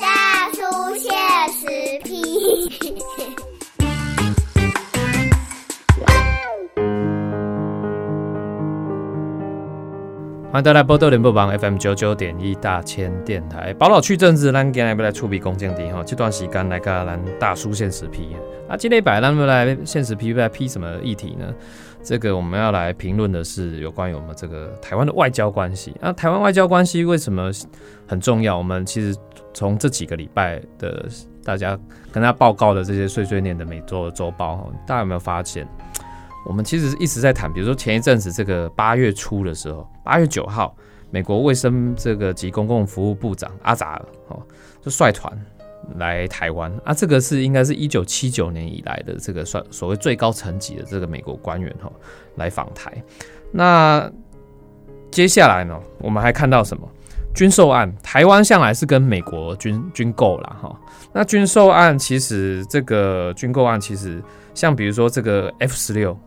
大叔现实批。欢迎大家来波多联播榜 FM 九九点一大千电台。宝老去政治，咱今日要来处理公正题哈。这段时间来个咱大叔现实批啊，今天摆咱们来现实批来批什么议题呢？这个我们要来评论的是有关于我们这个台湾的外交关系。那台湾外交关系为什么很重要？我们其实从这几个礼拜的大家跟他报告的这些碎碎念的每周的周报，大家有没有发现？我们其实一直在谈，比如说前一阵子这个八月初的时候，八月九号，美国卫生这个及公共服务部长阿扎尔哦，就率团来台湾啊，这个是应该是一九七九年以来的这个算所谓最高层级的这个美国官员哈来访台。那接下来呢，我们还看到什么军售案？台湾向来是跟美国军军购啦哈。那军售案其实这个军购案其实像比如说这个 F 十六。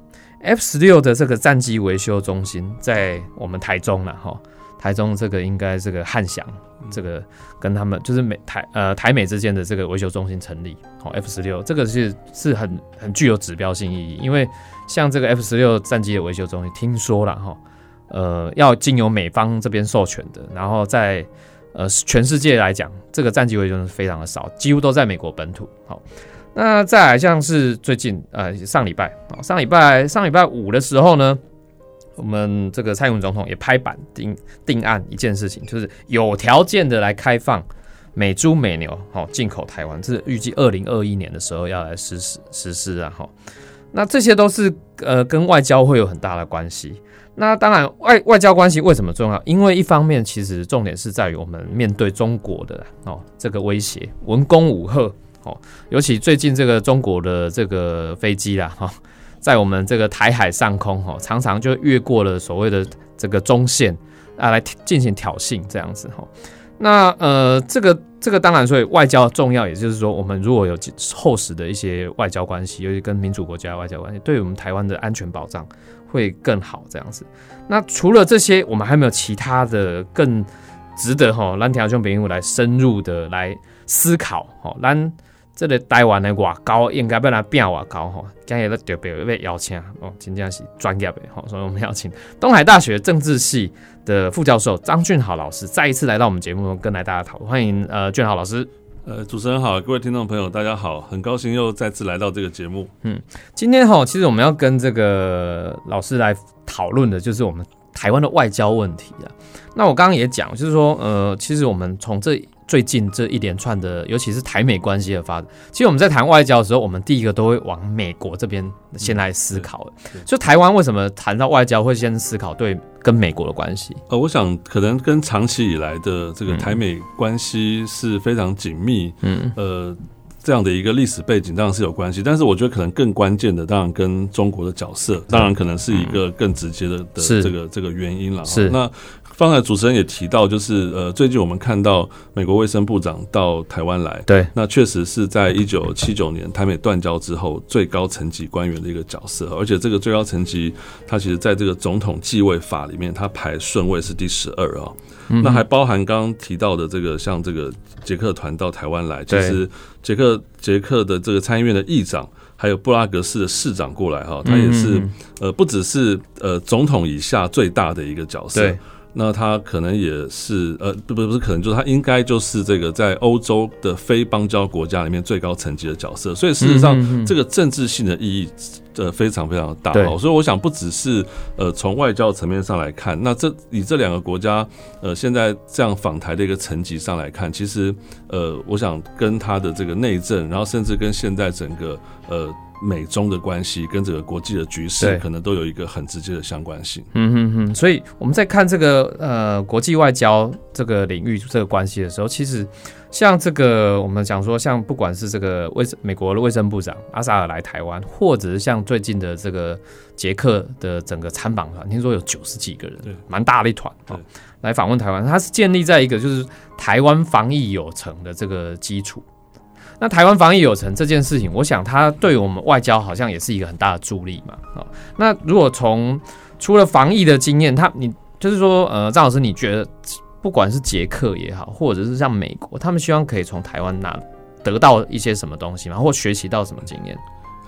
F 十六的这个战机维修中心在我们台中了哈，台中这个应该这个汉翔，这个跟他们就是美台呃台美之间的这个维修中心成立，好 F 十六这个是是很很具有指标性意义，因为像这个 F 十六战机的维修中心，听说了哈，呃要经由美方这边授权的，然后在呃全世界来讲，这个战机维修是非常的少，几乎都在美国本土，好。那再来像是最近呃上礼拜啊上礼拜上礼拜五的时候呢，我们这个蔡英文总统也拍板定定案一件事情，就是有条件的来开放美猪美牛好进口台湾，这是预计二零二一年的时候要来实施实施啊哈。那这些都是呃跟外交会有很大的关系。那当然外外交关系为什么重要？因为一方面其实重点是在于我们面对中国的哦这个威胁，文攻武赫。哦，尤其最近这个中国的这个飞机啦，哈，在我们这个台海上空，哈，常常就越过了所谓的这个中线啊，来进行挑衅这样子，哈。那呃，这个这个当然，所以外交重要，也就是说，我们如果有厚实的一些外交关系，尤其跟民主国家外交关系，对我们台湾的安全保障会更好这样子。那除了这些，我们还有没有其他的更值得哈蓝条兄朋友来深入的来思考？哈，蓝。这个台湾的外交应该要来变外交吼，今日咧特别被邀请哦，真正是专业的吼，所以我们邀请东海大学政治系的副教授张俊豪老师再一次来到我们节目中跟来大家讨论，欢迎呃俊豪老师。呃，主持人好，各位听众朋友大家好，很高兴又再次来到这个节目。嗯，今天哈，其实我们要跟这个老师来讨论的就是我们台湾的外交问题啊。那我刚刚也讲，就是说呃，其实我们从这。最近这一连串的，尤其是台美关系的发展，其实我们在谈外交的时候，我们第一个都会往美国这边先来思考。就台湾为什么谈到外交会先思考对跟美国的关系？呃，我想可能跟长期以来的这个台美关系是非常紧密，嗯，呃，这样的一个历史背景当然是有关系。但是我觉得可能更关键的，当然跟中国的角色，当然可能是一个更直接的的这个这个原因了。是那。刚才主持人也提到，就是呃，最近我们看到美国卫生部长到台湾来，对，那确实是在一九七九年台美断交之后最高层级官员的一个角色，而且这个最高层级，他其实在这个总统继位法里面，他排顺位是第十二啊。那还包含刚刚提到的这个，像这个捷克团到台湾来，其实捷克捷克的这个参议院的议长，还有布拉格市的市长过来哈，他也是呃，不只是呃总统以下最大的一个角色。那他可能也是呃不不不是可能就是他应该就是这个在欧洲的非邦交国家里面最高层级的角色，所以事实上这个政治性的意义呃非常非常的大哦，所以我想不只是呃从外交层面上来看，那这以这两个国家呃现在这样访台的一个层级上来看，其实呃我想跟他的这个内政，然后甚至跟现在整个呃。美中的关系跟这个国际的局势，可能都有一个很直接的相关性。嗯哼哼，所以我们在看这个呃国际外交这个领域这个关系的时候，其实像这个我们讲说，像不管是这个卫生美国的卫生部长阿萨尔来台湾，或者是像最近的这个捷克的整个参访团，听说有九十几个人，对，蛮大的一团啊，来访问台湾，它是建立在一个就是台湾防疫有成的这个基础。那台湾防疫有成这件事情，我想它对我们外交好像也是一个很大的助力嘛。哦，那如果从除了防疫的经验，他你就是说，呃，张老师，你觉得不管是捷克也好，或者是像美国，他们希望可以从台湾拿得到一些什么东西吗，或学习到什么经验？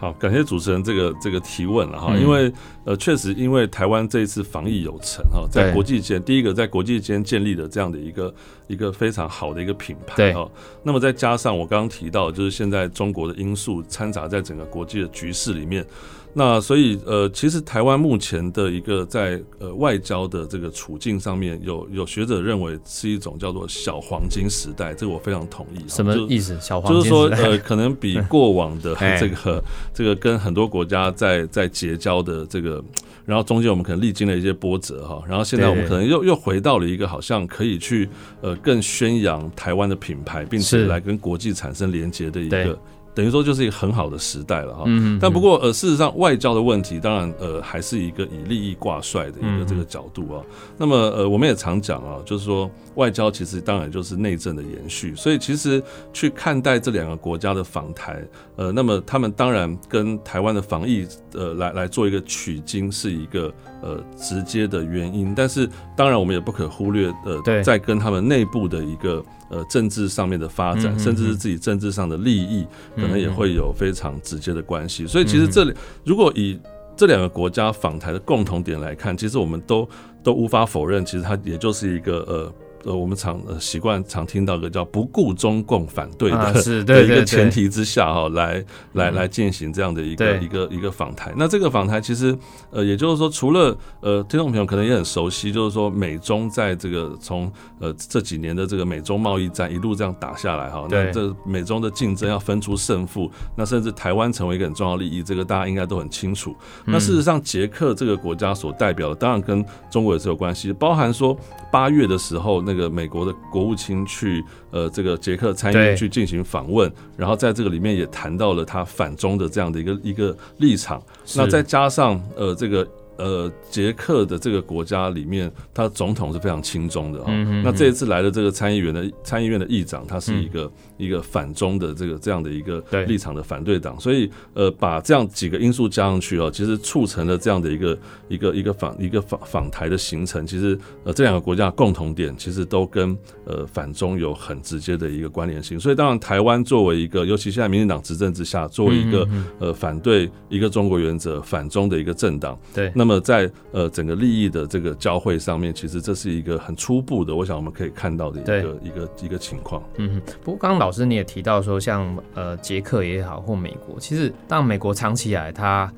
好，感谢主持人这个这个提问了哈，嗯因为呃，确实因为台湾这一次防疫有成哈，在国际间，第一个在国际间建立了这样的一个一个非常好的一个品牌哈，那么再加上我刚刚提到，就是现在中国的因素掺杂在整个国际的局势里面。那所以呃，其实台湾目前的一个在呃外交的这个处境上面，有有学者认为是一种叫做小黄金时代，这个我非常同意。什么意思？小黄金就是说，呃，可能比过往的哎这个 这个跟很多国家在在结交的这个，然后中间我们可能历经了一些波折哈，然后现在我们可能又又回到了一个好像可以去呃更宣扬台湾的品牌，并且是。来跟国际产生连接的一对。个，等于说就是一个很好的时代了哈。嗯，但不过，呃，事实上，外交的问题，当然，呃，还是一个以利益挂帅的一嗯个这个角度啊。那么，呃，我们也常讲啊，就是说，外交其实当然就是内政的延续。所以，其实去看待这两个国家的访台，呃，那么他们当然跟台湾的防疫，呃，来来做一个取经，是一个呃直接的原因。但是，当然我们也不可忽略，对呃，在跟他们内部的一个呃政治上面的发展，甚至是嗯自己政治上的利益，可能也会有非常直接的关系。所以，其实这里如果以这两个国家访台的共同点来看，其实我们都都无法否认，其实它也就是一个呃。呃，我们常呃习惯常听到一个叫不顾中共反对的、啊是 的一个前提之下哈，来来嗯来进行这样的一个对一个一个访谈。那这个访谈其实呃，也就是说，除了呃听众朋友可能也很熟悉，就是说美中在这个从呃这几年的这个美中贸易战一路这样打下来哈，那这美中的竞争要分出胜负，那甚至台湾成为一个很重要利益，这个大家应该都很清楚。那事实上，捷克这个国家所代表的，当然跟中国也是有关系，包含说八月的时候，那个美国的国务卿去呃这个捷克参议对院去进行访问，然后在这个里面也谈到了他反中的这样的一个一个立场。那再加上呃这个。呃，捷克的这个国家里面，他总统是非常亲中的哈、嗯哼那这一次来的这个参议员的参议院的议长，他是一个、一个反中的这个这样的一个嗯对立场的反对党，所以呃，把这样几个因素加上去哦，其实促成了这样的一个一个一个访一个访访台的形成。其实呃，这两个国家的共同点其实都跟呃反中有很直接的一个关联性。所以当然，台湾作为一个，尤其现在民进党执政之下，作为一个、嗯呃反对一个中国原则、反中的一个政党，对，那么在呃整个利益的这个交汇上面，其实这是一个很初步的，我想我们可以看到的一个一个一个情况。嗯哼，不过刚刚老师你也提到说，像呃捷克也好或美国，其实当美国长期以来它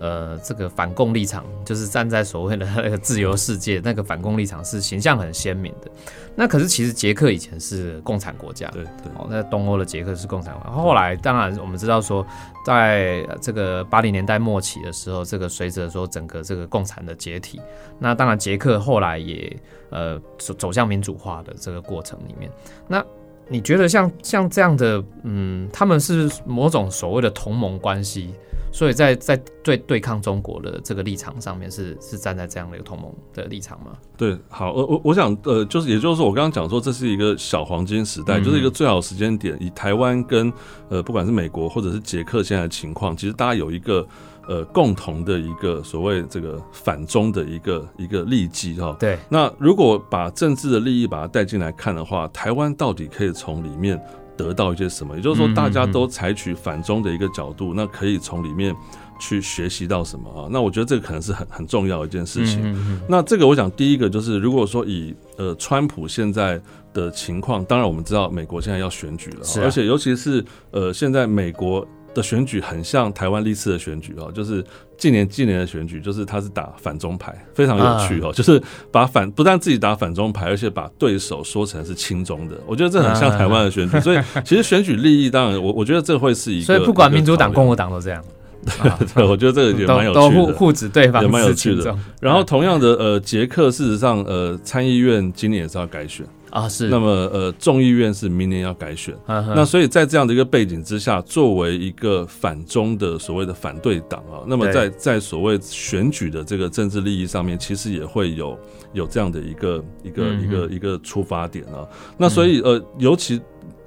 呃这个反共立场，就是站在所谓的 那个自由世界那个反共立场是形象很鲜明的。那可是其实捷克以前是共产国家，对对哦，那东欧的捷克是共产国家。后来当然我们知道说，在呃这个八零年代末期的时候，这个随着说整个这个共产的解体，那当然捷克后来也呃走走向民主化的这个过程里面，那。你觉得像像这样的，嗯，他们是某种所谓的同盟关系，所以在在对对抗中国的这个立场上面是是站在这样的一个同盟的立场吗？对，好，我我我想，呃，就是也就是说，我刚刚讲说，这是一个小黄金时代，嗯就是一个最好的时间点。以台湾跟呃，不管是美国或者是捷克现在的情况，其实大家有一个呃共同的一个所谓这个反中的一个一个利基哈。对，那如果把政治的利益把它带进来看的话，台湾到底可以从里面得到一些什么？也就是说，大家都采取反中的一个角度，那可以从里面去学习到什么啊？那我觉得这个可能是很很重要的一件事情。那这个我想第一个就是，如果说以呃川普现在的情况，当然我们知道美国现在要选举了，啊而且尤其是呃现在美国的选举很像台湾历次的选举哦，就是近年近年的选举，就是他是打反中牌，非常有趣哦，就是把反不但自己打反中牌，而且把对手说成是亲中的，我觉得这很像台湾的选举，所以 其实选举利益当然我我觉得这会是一个，所以不管民主党、共和，和党都这样，啊对，我觉得这个也蛮有都都趣的。互互指对方也蛮有是趣的然后同样的，呃，捷克事实上，呃，参议院今年也是要改选，啊是，那么呃，众议院是明年要改选。那所以在这样的一个背景之下，作为一个反中的所谓的反对党啊，那么在在所谓选举的这个政治利益上面，其实也会有有这样的一个一个嗯一个一个出发点啊。那所以呃，尤其。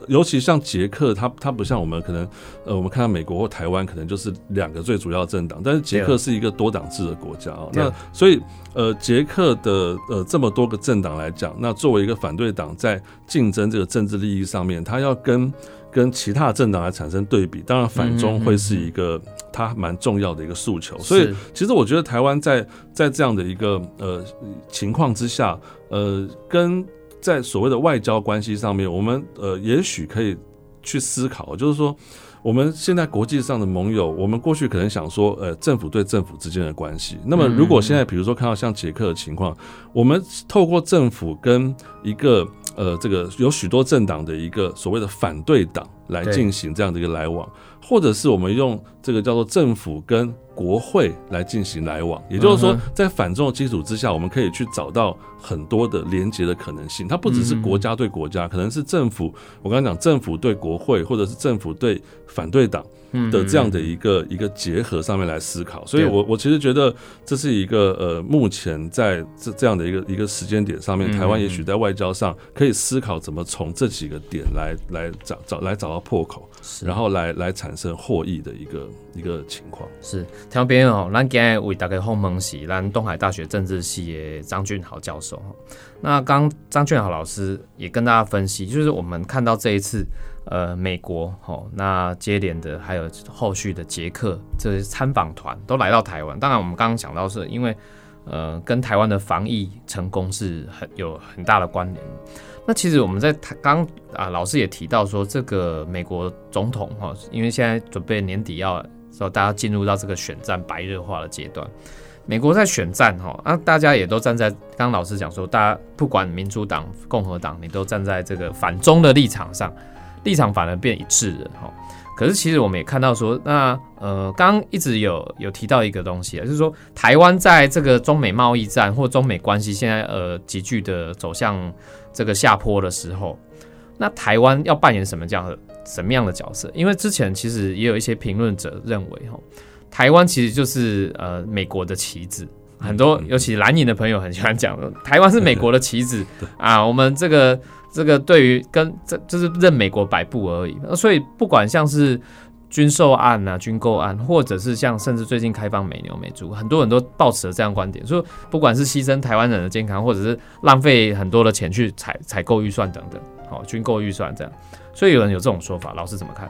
尤其像捷克，它它不像我们可能呃，我们看到美国或台湾可能就是两个最主要政党，但是捷克是一个多党制的国家啊。那所以呃，捷克的呃这么多个政党来讲，那作为一个反对党在竞争这个政治利益上面，它要跟跟其他政党来产生对比，当然反中会是一个它蛮重要的一个诉求。所以其实我觉得台湾在在这样的一个呃情况之下，呃，跟在所谓的外交关系上面，我们呃也许可以去思考，就是说。我们现在国际上的盟友，我们过去可能想说，呃，政府对政府之间的关系。那么，如果现在比如说看到像捷克的情况，我们透过政府跟一个呃这个有许多政党的一个所谓的反对党来进行这样的一个来往，或者是我们用这个叫做政府跟国会来进行来往，也就是说，在反中的基础之下，我们可以去找到。很多的连接的可能性，它不只是国家对国家，可能是政府。我刚刚讲政府对国会，或者是政府对反对党的这样的一个一个结合上面来思考。所以，我我其实觉得这是一个呃，目前在这这样的一个一个时间点上面，台湾也许在外交上可以思考怎么从这几个点来来找找来找到破口，然后来来产生获益的一个一个情况。是，听边哦，咱今日为大家访问是咱东海大学政治系的张俊豪教授。那刚张俊豪老师也跟大家分析，就是我们看到这一次，呃，美国哦，那接连的还有后续的捷克这些参访团都来到台湾。当然，我们刚刚讲到是因为，呃，跟台湾的防疫成功是很有很大的关联。那其实我们在刚啊，老师也提到说，这个美国总统哈，因为现在准备年底要说大家进入到这个选战白热化的阶段。美国在选战哈，啊，大家也都站在刚老师讲说，大家不管民主党、共和党，你都站在这个反中的立场上，立场反而变一致了哈。可是其实我们也看到说，那呃，刚一直有有提到一个东西啊，就是说台湾在这个中美贸易战或中美关系现在呃急剧的走向这个下坡的时候，那台湾要扮演什么这样的什么样的角色？因为之前其实也有一些评论者认为哈。台湾其实就是呃美国的棋子，很多尤其蓝营的朋友很喜欢讲，台湾是美国的棋子 啊。我们这个这个对于跟这就是任美国摆布而已。所以不管像是军售案啊、军购案，或者是像甚至最近开放美牛美猪，很多人都抱持了这样观点，说不管是牺牲台湾人的健康，或者是浪费很多的钱去采采购预算等等，好军购预算这样，所以有人有这种说法，老师怎么看？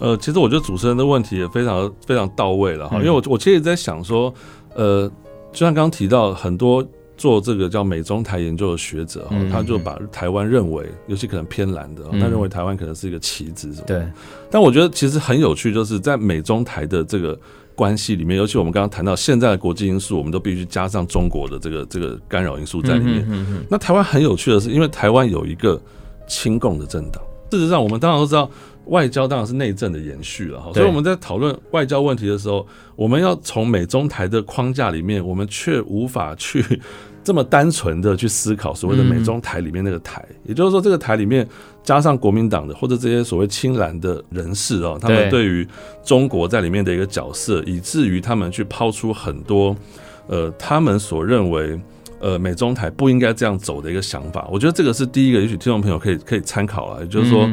呃，其实我觉得主持人的问题也非常非常到位了哈，因为我我其实也在想说，呃，就像刚刚提到很多做这个叫美中台研究的学者哈，他就把台湾认为，尤其可能偏蓝的，他认为台湾可能是一个棋子什么。对。但我觉得其实很有趣，就是在美中台的这个关系里面，尤其我们刚刚谈到现在的国际因素，我们都必须加上中国的这个这个干扰因素在里面。那台湾很有趣的是，因为台湾有一个亲共的政党，事实上我们当然都知道。外交当然是内政的延续了哈，所以我们在讨论外交问题的时候，我们要从美中台的框架里面，我们却无法去这么单纯的去思考所谓的美中台里面那个台，也就是说，这个台里面加上国民党的或者这些所谓青蓝的人士哦，他们对于中国在里面的一个角色，以至于他们去抛出很多呃他们所认为呃美中台不应该这样走的一个想法。我觉得这个是第一个，也许听众朋友可以可以参考了，也就是说。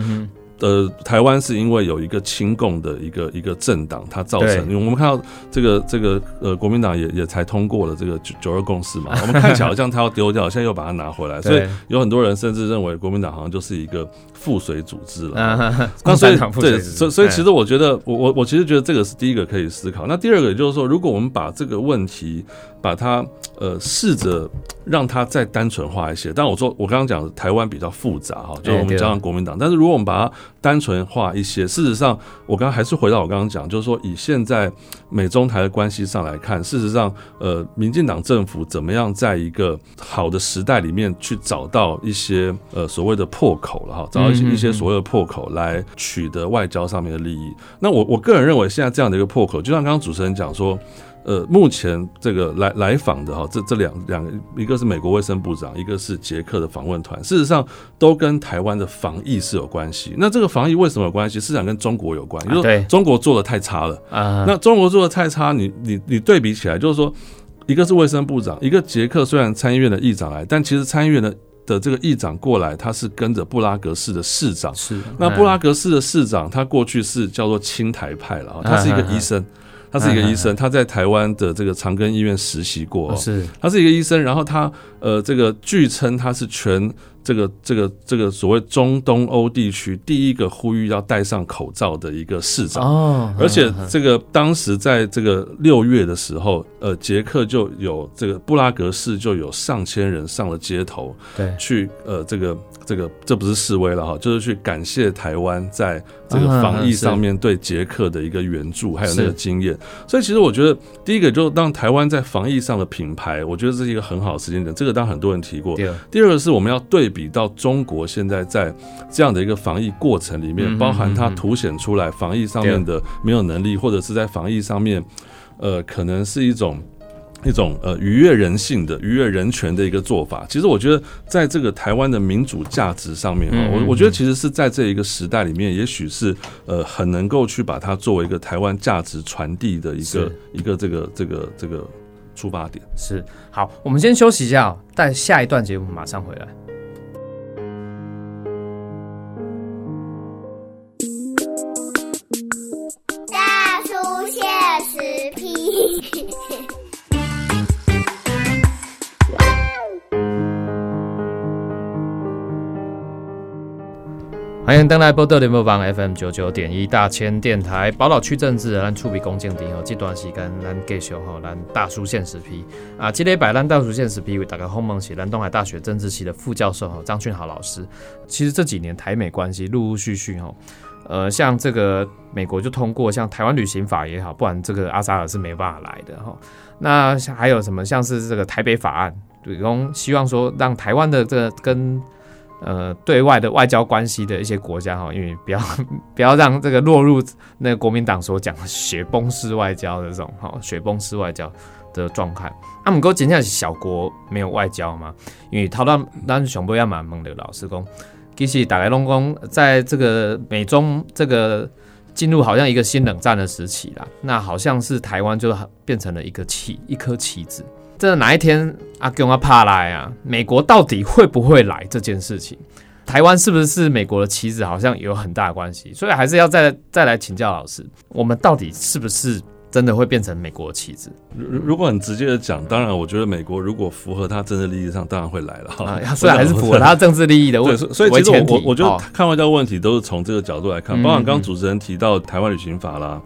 呃，台湾是因为有一个亲共的一个一个政党，它造成，因为我们看到这个这个呃，国民党也也才通过了这个九九二共识嘛，我们看起来好像它要丢掉，现在又把它拿回来，所以有很多人甚至认为国民党好像就是一个附水组织了。那所以对，所所以其实我觉得，我我我其实觉得这个是第一个可以思考。那第二个也就是说，如果我们把这个问题把它呃试着让它再单纯化一些，但我说我刚刚讲台湾比较复杂哈，就我们加上国民党，但是如果我们把它单纯化一些。事实上，我刚刚还是回到我刚刚讲，就是说，以现在美中台的关系上来看，事实上，呃，民进党政府怎么样在一个好的时代里面去找到一些呃所谓的破口了哈，找到一些一些所谓的破口来取得外交上面的利益。那我我个人认为，现在这样的一个破口，就像刚刚主持人讲说。呃，目前这个来来访的哈，这这两两个，一个是美国卫生部长，一个是捷克的访问团，事实上都跟台湾的防疫是有关系。那这个防疫为什么有关系？是想跟中国有关，就是中国做的太差了啊。那中国做的太差，你你你对比起来，就是说，一个是卫生部长，一个捷克虽然参议院的议长来，但其实参议院的的这个议长过来，他是跟着布拉格市的市长。是那布拉格市的市长，他过去是叫做青台派了啊，他是一个医生，他是一个医生，他在台湾的这个长庚医院实习过。哦，是。他是一个医生，然后他呃，这个据称他是全这个这个这个所谓中东欧地区第一个呼吁要戴上口罩的一个市长。哦，而且这个当时在这个六月的时候，呃，捷克就有这个布拉格市就有上千人上了街头，对去呃这个这个这不是示威了哈，就是去感谢台湾在这个防疫上面对捷克的一个援助，还有那个经验。所以其实我觉得第一个就让台湾在防疫上的品牌，我觉得这是一个很好的时间点。这个当然很多人提过。第二第二个是我们要对比到中国现在在这样的一个防疫过程里面，嗯包含它凸显出来防疫上面的没有能力，或者是在防疫上面，呃，可能是一种。一种呃逾越人性的、逾越人权的一个做法，其实我觉得在这个台湾的民主价值上面哈，嗯嗯我我觉得其实是在这一个时代里面，也许是呃很能够去把它作为一个台湾价值传递的一个一个这个这个这个出发点。是好，我们先休息一下哦，但下一段节目马上回来。欢迎登来波特联播网 FM 九九点一大千电台宝岛区政治，咱处理公正点哦。这段时间咱继续吼，咱大叔现实批啊，今天摆咱大叔现实批为大家访问是咱东海大学政治系的副教授吼张俊豪老师。其实这几年台美关系陆陆续续吼，呃，像这个美国就通过像台湾旅行法也好，不然这个阿扎尔是没办法来的哈。那还有什么像是这个台北法案，对希望说让台湾的这个跟呃对外的外交关系的一些国家哈，因为不要 不要让这个落入那个国民党所讲的雪崩式外交的这种哈雪崩式外交的状态。啊，姆哥真正是小国没有外交嘛？因为头到咱上尾要蛮问的老师讲，其实大概拢讲在这个美中这个进入好像一个新冷战的时期啦，那好像是台湾就变成了一个棋一颗棋子。这哪一天阿公阿怕来啊？美国到底会不会来这件事情？台湾是不是美国的棋子？好像有很大的关系，所以还是要再再来请教老师，我们到底是不是真的会变成美国的棋子如如果很直接的讲，当然我觉得美国如果符合他政治利益上，当然会来了哈。啊？所以还是符合他政治利益的 对，问所以所以其实我我我觉得哦看外交问题都是从这个角度来看，嗯包括刚刚主持人提到台湾旅行法啦。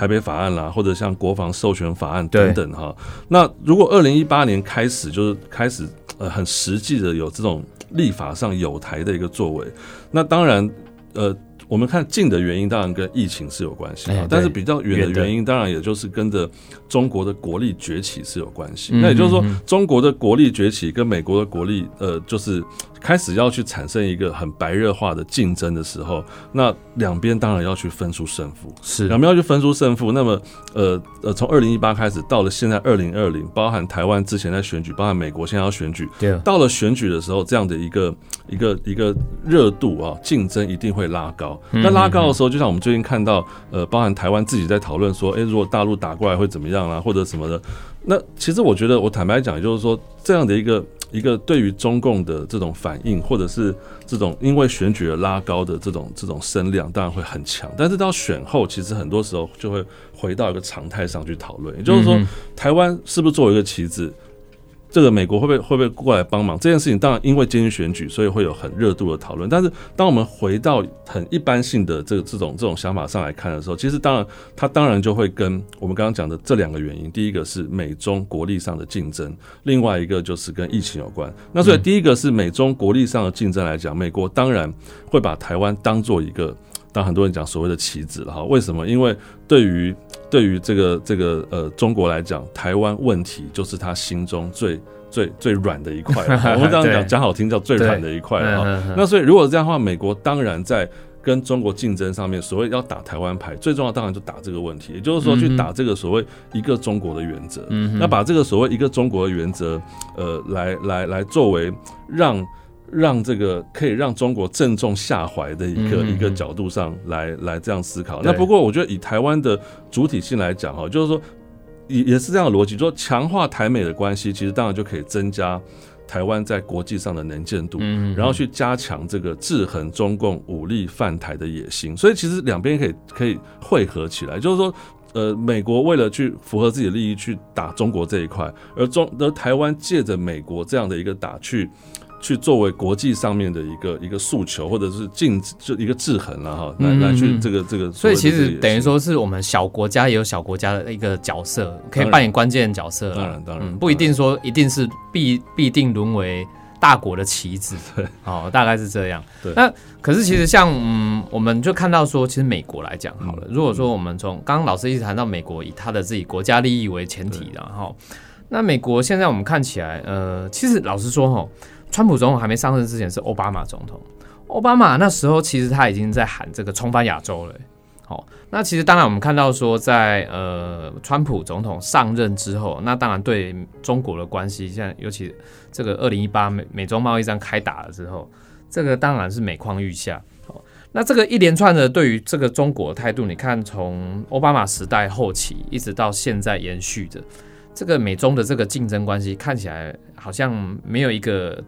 台北法案啦，或者像国防授权法案等等哈。那如果二零一八年开始就是开始呃很实际的有这种立法上有台的一个作为，那当然呃。我们看近的原因，当然跟疫情是有关系哎，但是比较远远的的原因，当然也就是跟着中国的国力崛起是有关系。嗯那也就是说中国的国力崛起跟美国的国力，呃，就是开始要去产生一个很白热化的竞争的时候，那两边当然要去分出胜负。是两边要去分出胜负，那么呃呃，从二零一八开始到了现在二零二零，包含台湾之前在选举，包含美国现在要选举，对到了选举的时候，这样的一个一个一个热度啊，竞争一定会拉高。嗯那拉高的时候，就像我们最近看到，呃，包含台湾自己在讨论说，诶，如果大陆打过来会怎么样啊，或者什么的。那其实我觉得，我坦白讲，也就是说，这样的一个一个对于中共的这种反应，或者是这种因为选举而拉高的这种这种声量，当然会很强。但是到选后，其实很多时候就会回到一个常态上去讨论，也就是说嗯，台湾是不是作为一个棋子？这个美国会不会会不会过来帮忙这件事情？当然，因为今天选举，所以会有很热度的讨论。但是，当我们回到很一般性的这个这种这种想法上来看的时候，其实当然它当然就会跟我们刚刚讲的这两个原因，第一个是美中国力上的竞争，另外一个就是跟疫情有关。那所以第一个是美中国力上的竞争来讲，美国当然会把台湾当做一个，当很多人讲所谓的棋子了哈。为什么？因为对于对于这个这个呃中国来讲，台湾问题就是他心中最最最软的一块。我们这样对讲讲好听叫最软的一块了哈。嗯嗯嗯那所以如果这样的话，美国当然在跟中国竞争上面，所谓要打台湾牌，最重要当然就打这个问题，也就是说去打这个所谓一个中国的原则。嗯哼那把这个所谓一个中国的原则，呃，来来来作为让让这个可以让中国正中下怀的一个、一个角度上来来这样思考。那不过我觉得以台湾的主体性来讲哈，就是说也也是这样的逻辑，说强化台美的关系，其实当然就可以增加。台湾在国际上的能见度，嗯然后去加强这个制衡中共武力犯台的野心。所以其实两边可以可以汇合起来，就是说。呃，美国为了去符合自己的利益去打中国这一块，而中而台湾借着美国这样的一个打去去作为国际上面的一个一个诉求，或者是禁止就一个制衡了哈，来嗯来去嗯这个这个。所以其实等于说是我们小国家也有小国家的一个角色，可以扮演关键角色。当然当然嗯，不一定说一定是必必定沦为大国的棋子。对，哦，大概是这样。对那可是其实像嗯，我们就看到说，其实美国来讲好了，嗯如果说我们从刚刚老师一直谈到美国以他的自己国家利益为前提的哈，那美国现在我们看起来，呃，其实老实说哈，川普总统还没上任之前是奥巴马总统，奥巴马那时候其实他已经在喊这个重返亚洲了。好，那其实当然我们看到说在，呃川普总统上任之后，那当然对中国的关系，现在尤其这个二零一八美美中贸易战开打了之后，这个当然是每况愈下。好，那这个一连串的对于这个中国的态度，你看从奥巴马时代后期一直到现在延续着，这个美中的这个竞争关系看起来好像没有一个，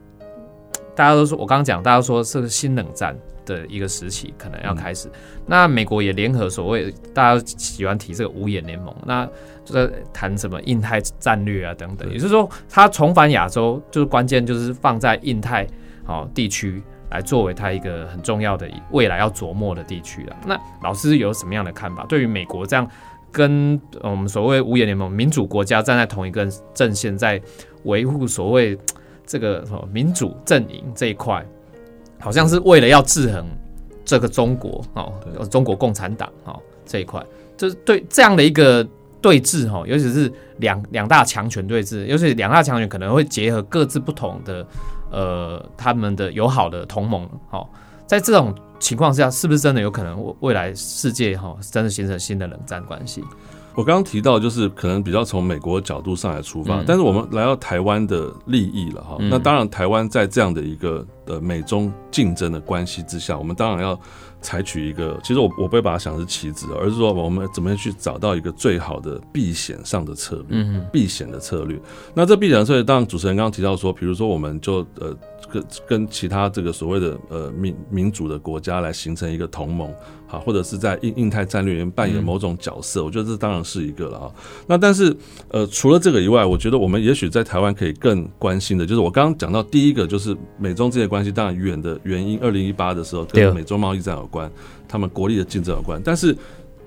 大家都说我刚刚讲，大家都说是个新冷战的一个时期可能要开始。那美国也联合所谓大家喜欢提这个五眼联盟，那就在谈什么印太战略啊等等，也就是说，它重返亚洲，就是关键就是放在印太哦地区来作为它一个很重要的未来要琢磨的地区了。那老师有什么样的看法？对于美国这样跟呃我们所谓五眼联盟民主国家站在同一个阵线，在维护所谓这个什么民主阵营这一块，好像是为了要制衡这个中国哦，中国共产党哦这一块，就是对这样的一个对峙哈，尤其是两两大强权对峙，尤其两大强权可能会结合各自不同的呃他们的友好的同盟哦，在这种情况下，是不是真的有可能未未来世界哈真的形成新的冷战关系？我刚刚提到，就是可能比较从美国角度上来出发，嗯但是我们来到台湾的利益了哈。嗯那当然，台湾在这样的一个呃美中竞争的关系之下，我们当然要采取一个，其实我我不会把它想是棋子，而是说我们怎么样去找到一个最好的避险上的策略。嗯避险的策略。那这避险的策略，当然主持人刚刚提到说，比如说我们就呃跟跟其他这个所谓的呃民民主的国家来形成一个同盟，好，或者是在印印太战略里面扮演某种角色，我觉得这当然是一个了啊。那但是呃除了这个以外，我觉得我们也许在台湾可以更关心的，就是我刚刚讲到第一个，就是美中之间的关系，当然远的原因，二零一八的时候跟美中贸易战有关，他们国力的竞争有关，但是。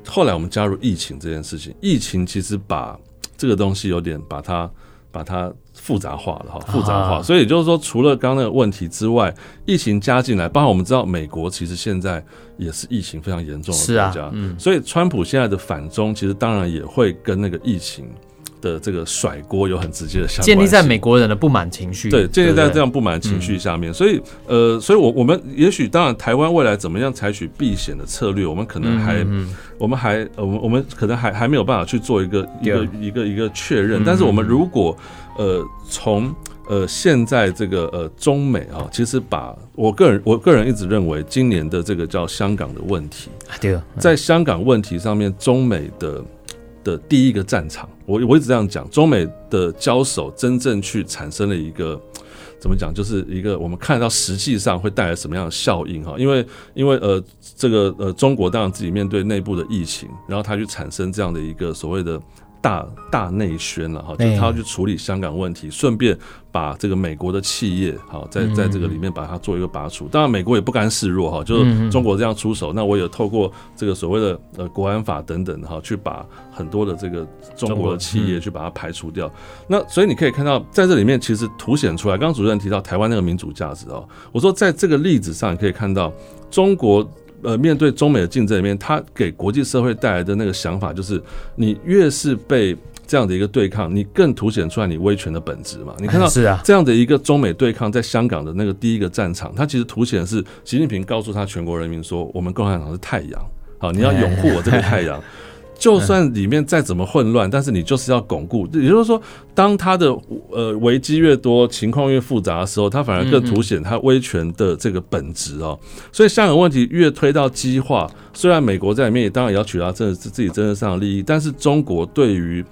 后来我们加入疫情这件事情，疫情其实把这个东西有点把它把它复杂化了哈，复杂化。啊。所以也就是说，除了刚刚那个问题之外，疫情加进来，包括我们知道美国其实现在也是疫情非常严重的国家，嗯。所以川普现在的反中，其实当然也会跟那个疫情的这个甩锅有很直接的相关。建立在美国人的不满情绪，对，建立在这样不满情绪下面，所以呃，所以我我们也许当然台湾未来怎么样采取避险的策略，我们可能还、嗯嗯我们还呃，我们我们可能还还没有办法去做一个一个一个一个确认，但是我们如果呃从呃现在这个呃中美啊，其实把我个人我个人一直认为今年的这个叫香港的问题，啊对，在香港问题上面，中美的的第一个战场，我我一直这样讲，中美的交手真正去产生了一个。怎么讲？就是一个我们看到实际上会带来什么样的效应哈？因为因为呃，这个呃，中国当然自己面对内部的疫情，然后它去产生这样的一个所谓的大大内宣了哈，就是他要去处理香港问题，顺便把这个美国的企业好在在这个里面把它做一个拔除。当然，美国也不甘示弱哈，就是中国这样出手，那我也透过这个所谓的呃国安法等等哈，去把很多的这个中国的企业去把它排除掉。那所以你可以看到，在这里面其实凸显出来，刚刚主任提到台湾那个民主价值哦，我说在这个例子上，你可以看到中国。呃，面对中美的竞争里面，它给国际社会带来的那个想法，就是你越是被这样的一个对抗，你更凸显出来你威权的本质嘛。你看到是啊，这样的一个中美对抗，在香港的那个第一个战场，它其实凸显的是习近平告诉他全国人民说，我们共产党是太阳，好，你要拥护我这个太阳。就算里面再怎么混乱，但是你就是要巩固。也就是说，当他的呃危机越多，情况越复杂的时候，他反而更凸显他威权的这个本质哦。所以香港问题越推到激化，虽然美国在里面也当然也要取得政治自己政治上的利益，但是中国对于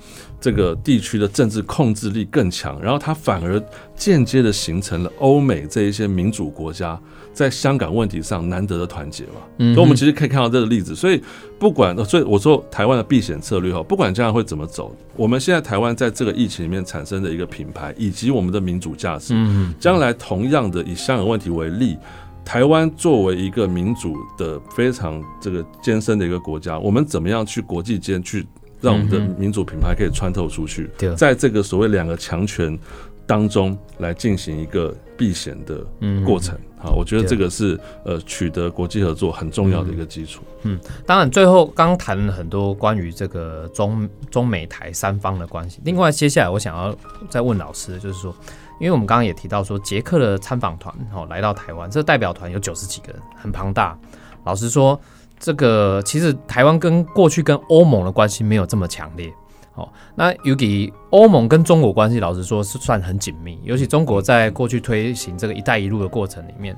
这个地区的政治控制力更强，然后它反而间接的形成了欧美这一些民主国家在香港问题上难得的团结嘛。嗯所以我们其实可以看到这个例子。所以不管，所以我说台湾的避险策略哈，不管将来会怎么走，我们现在台湾在这个疫情里面产生的一个品牌，以及我们的民主价值，嗯将来同样的以香港问题为例。台湾作为一个民主的非常这个艰深的一个国家，我们怎么样去国际间去让我们的民主品牌可以穿透出去？对在这个所谓两个强权当中来进行一个避险的嗯过程。好，我觉得这个是呃取得国际合作很重要的一个基础。嗯当然，最后刚谈了很多关于这个中中美台三方的关系。另外，接下来我想要再问老师，就是说，因为我们刚刚也提到说，捷克的参访团哦来到台湾，这代表团有九十几个人，很庞大。老实说，这个其实台湾跟过去跟欧盟的关系没有这么强烈。哦，那尤其欧盟跟中国关系，老实说是算很紧密。尤其中国在过去推行这个“一带一路”的过程里面，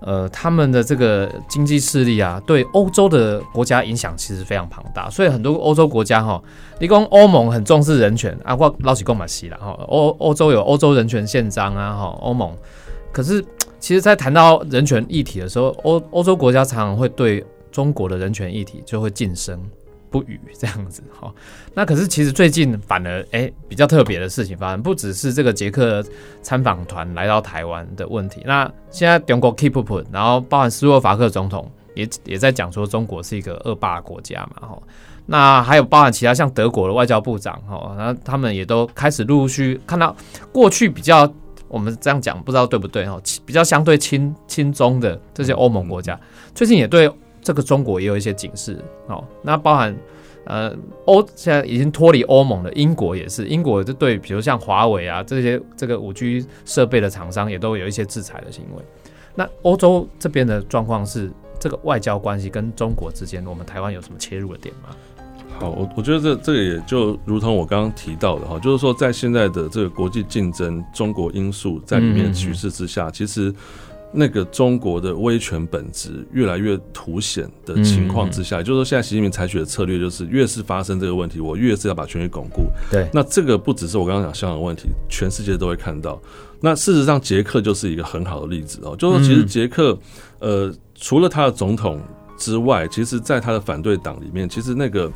呃，他们的这个经济势力啊，对欧洲的国家影响其实非常庞大，所以很多欧洲国家哈，你讲欧盟很重视人权啊，或老起贡马西啦哈，欧欧洲有欧洲人权宪章啊哈，欧盟，可是其实，在谈到人权议题的时候，欧欧洲国家常常会对中国的人权议题就会噤声不语这样子哈。那可是其实最近反而哎、比较特别的事情发生，不只是这个捷克参访团来到台湾的问题，那现在中国 keep up，然后包含斯洛伐克总统也也在讲说中国是一个恶霸国家嘛哈。那还有包含其他像德国的外交部长哈，然后他们也都开始陆陆续看到过去比较我们这样讲不知道对不对哈，比较相对亲亲中的这些欧盟国家，最近也对这个中国也有一些警示哦。那包含呃欧现在已经脱离欧盟的英国也是，英国就对比如像华为啊这些这个五 G 设备的厂商也都有一些制裁的行为。那欧洲这边的状况是这个外交关系跟中国之间，我们台湾有什么切入的点吗？好，我我觉得这这个也就如同我刚刚提到的哈，就是说在现在的这个国际竞争、中国因素在里面的趋势之下，其实那个中国的威权本质越来越凸显的情况之下，也就是说现在习近平采取的策略就是越是发生这个问题，我越是要把权力巩固。对，那这个不只是我刚刚讲香港问题，全世界都会看到。那事实上，捷克就是一个很好的例子哦，就是说其实捷克，呃，除了他的总统之外，其实在他的反对党里面，其实那个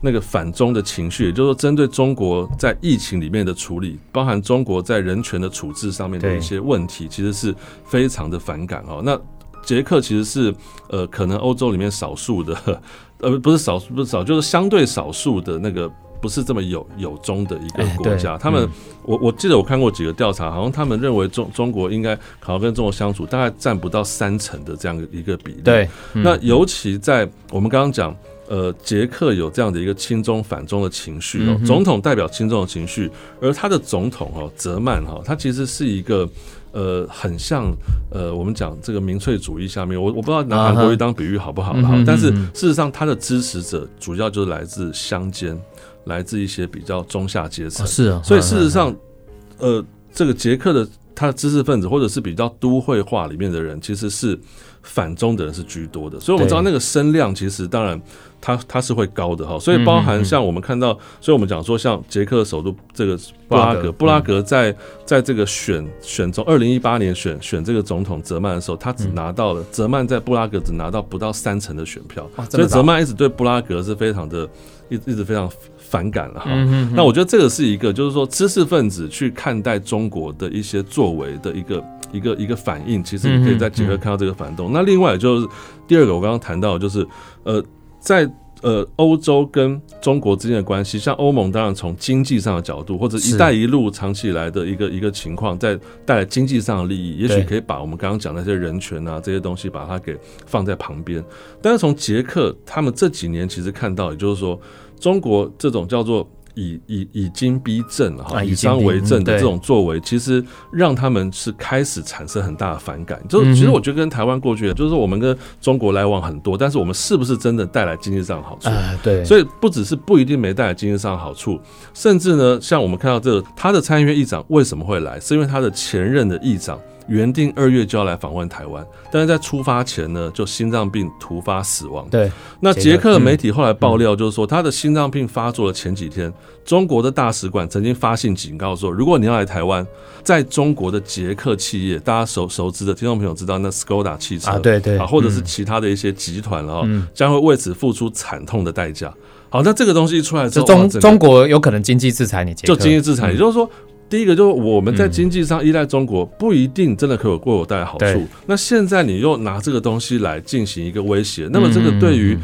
那个反中的情绪，也就是说针对中国在疫情里面的处理，包含中国在人权的处置上面的一些问题，其实是非常的反感哦。那捷克其实是呃，可能欧洲里面少数的，呃，不是少数，不是少，就是相对少数的那个。不是这么有有中的一个哎国家，对他们嗯。我我记得我看过几个调查，好像他们认为中中国应该好像跟中国相处，大概占不到三成的这样的一个比例。，对，嗯那尤其在我们刚刚讲，呃，捷克有这样的一个亲中反中的情绪哦嗯，总统代表亲中的情绪，而他的总统哦，泽曼哈，他其实是一个。呃，很像呃，我们讲这个民粹主义下面，我我不知道拿韩国瑜当比喻好不好了哈但是事实上，他的支持者主要就是来自乡间，来自一些比较中下阶层。哦，是啊，所以事实上，呃，这个捷克的他的知识分子或者是比较都会化里面的人，其实是反中的人是居多的。所以我们知道那个声量，其实当然它它是会高的哈。所以包含像我们看到，所以我们讲说，像捷克首都这个布拉格，布拉格在在这个选选中二零一八年选选这个总统泽曼的时候，他只拿到了泽曼在布拉格只拿到不到三成的选票，所以泽曼一直对布拉格是非常的一一直非常反感了哈。嗯哼那我觉得这个是一个，就是说知识分子去看待中国的一些作为的一个一个一个反应，其实你可以在捷克看到这个反动。那另外就是第二个，我刚刚谈到的就是呃，在呃欧洲跟中国之间的关系，像欧盟当然从经济上的角度，或者“一带一路”长期以来的一个一个情况，在带来经济上的利益，也许可以把我们刚刚讲的那些人权啊这些东西，把它给放在旁边。但是从捷克他们这几年其实看到，也就是说，中国这种叫做以以以经逼政哈，以商为政的这种作为，其实让他们是开始产生很大的反感。就是其实我觉得跟台湾过去，就是说我们跟中国来往很多，但是我们是不是真的带来经济上的好处？啊，对，所以不只是不一定没带来经济上的好处，甚至呢，像我们看到这个他的参议院议长为什么会来，是因为他的前任的议长原定二月就要来访问台湾，但是在出发前呢，就心脏病突发死亡。对，那捷克的媒体后来爆料，就是说他的心脏病发作的前几天，中国的大使馆曾经发信警告说，如果你要来台湾，在中国的捷克企业，大家熟熟知的听众朋友知道，那 Skoda 汽车啊，对对啊，或者是嗯其他的一些集团了将会为此付出惨痛的代价。好，那这个东西一出来之后，中中国有可能经济制裁你，就经济制裁，嗯也就是说。第一个就是我们在经济上依赖中国，不一定真的可以为我带来好处。那现在你又拿这个东西来进行一个威胁，那么这个对于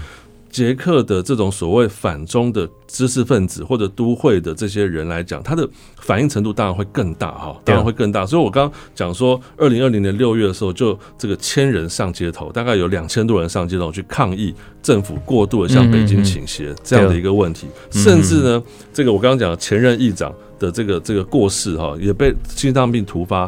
捷克的这种所谓反中的知识分子或者都会的这些人来讲，他的反应程度当然会更大哈，当然会更大。所以我刚刚讲说，二零二零年六月的时候，就这个千人上街头，大概有两千多人上街头去抗议政府过度的向北京倾斜这样的一个问题，嗯甚至呢，这个我刚刚讲的前任议长的这个这个过世哈，也被心脏病突发。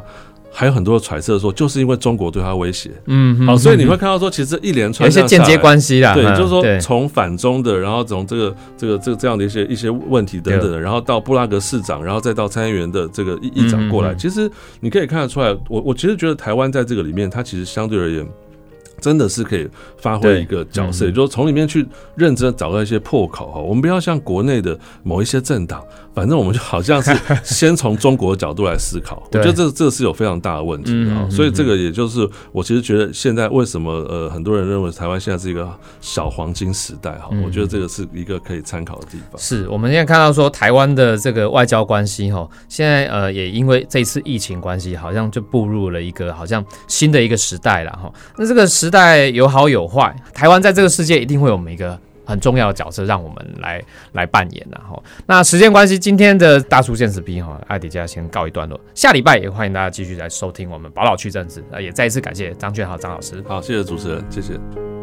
还有很多的揣测说，就是因为中国对他威胁，嗯，好，所以你会嗯看到说，其实一连有串一些间接。关系啦，对，嗯就是说从反中的，然后从这个这个这个这样的一些一些问题等等的，然后到布拉格市长，然后再到参议员的这个议议长过来，其实你可以看得出来，我我其实觉得台湾在这个里面，它其实相对而言。真的是可以发挥一个角色，也就是从里面去认真地找到一些破口哈。我们不要像国内的某一些政党，反正我们就好像是先从中国的角度来思考，我对觉得这这是有非常大的问题的哈。嗯嗯所以这个也就是我其实觉得现在为什么呃很多人认为台湾现在是一个小黄金时代哈，嗯我觉得这个是一个可以参考的地方。是我们现在看到说台湾的这个外交关系哈，现在呃也因为这次疫情关系，好像就步入了一个好像新的一个时代了哈。那这个时代有好有坏，台湾在这个世界一定会有每一个。很重要的角色，让我们来来扮演然后，那时间关系，今天的大叔现实批哈，艾迪家先告一段落。下礼拜也欢迎大家继续来收听我们宝岛区政治。那也再一次感谢张俊豪张老师。好，谢谢主持人，谢谢。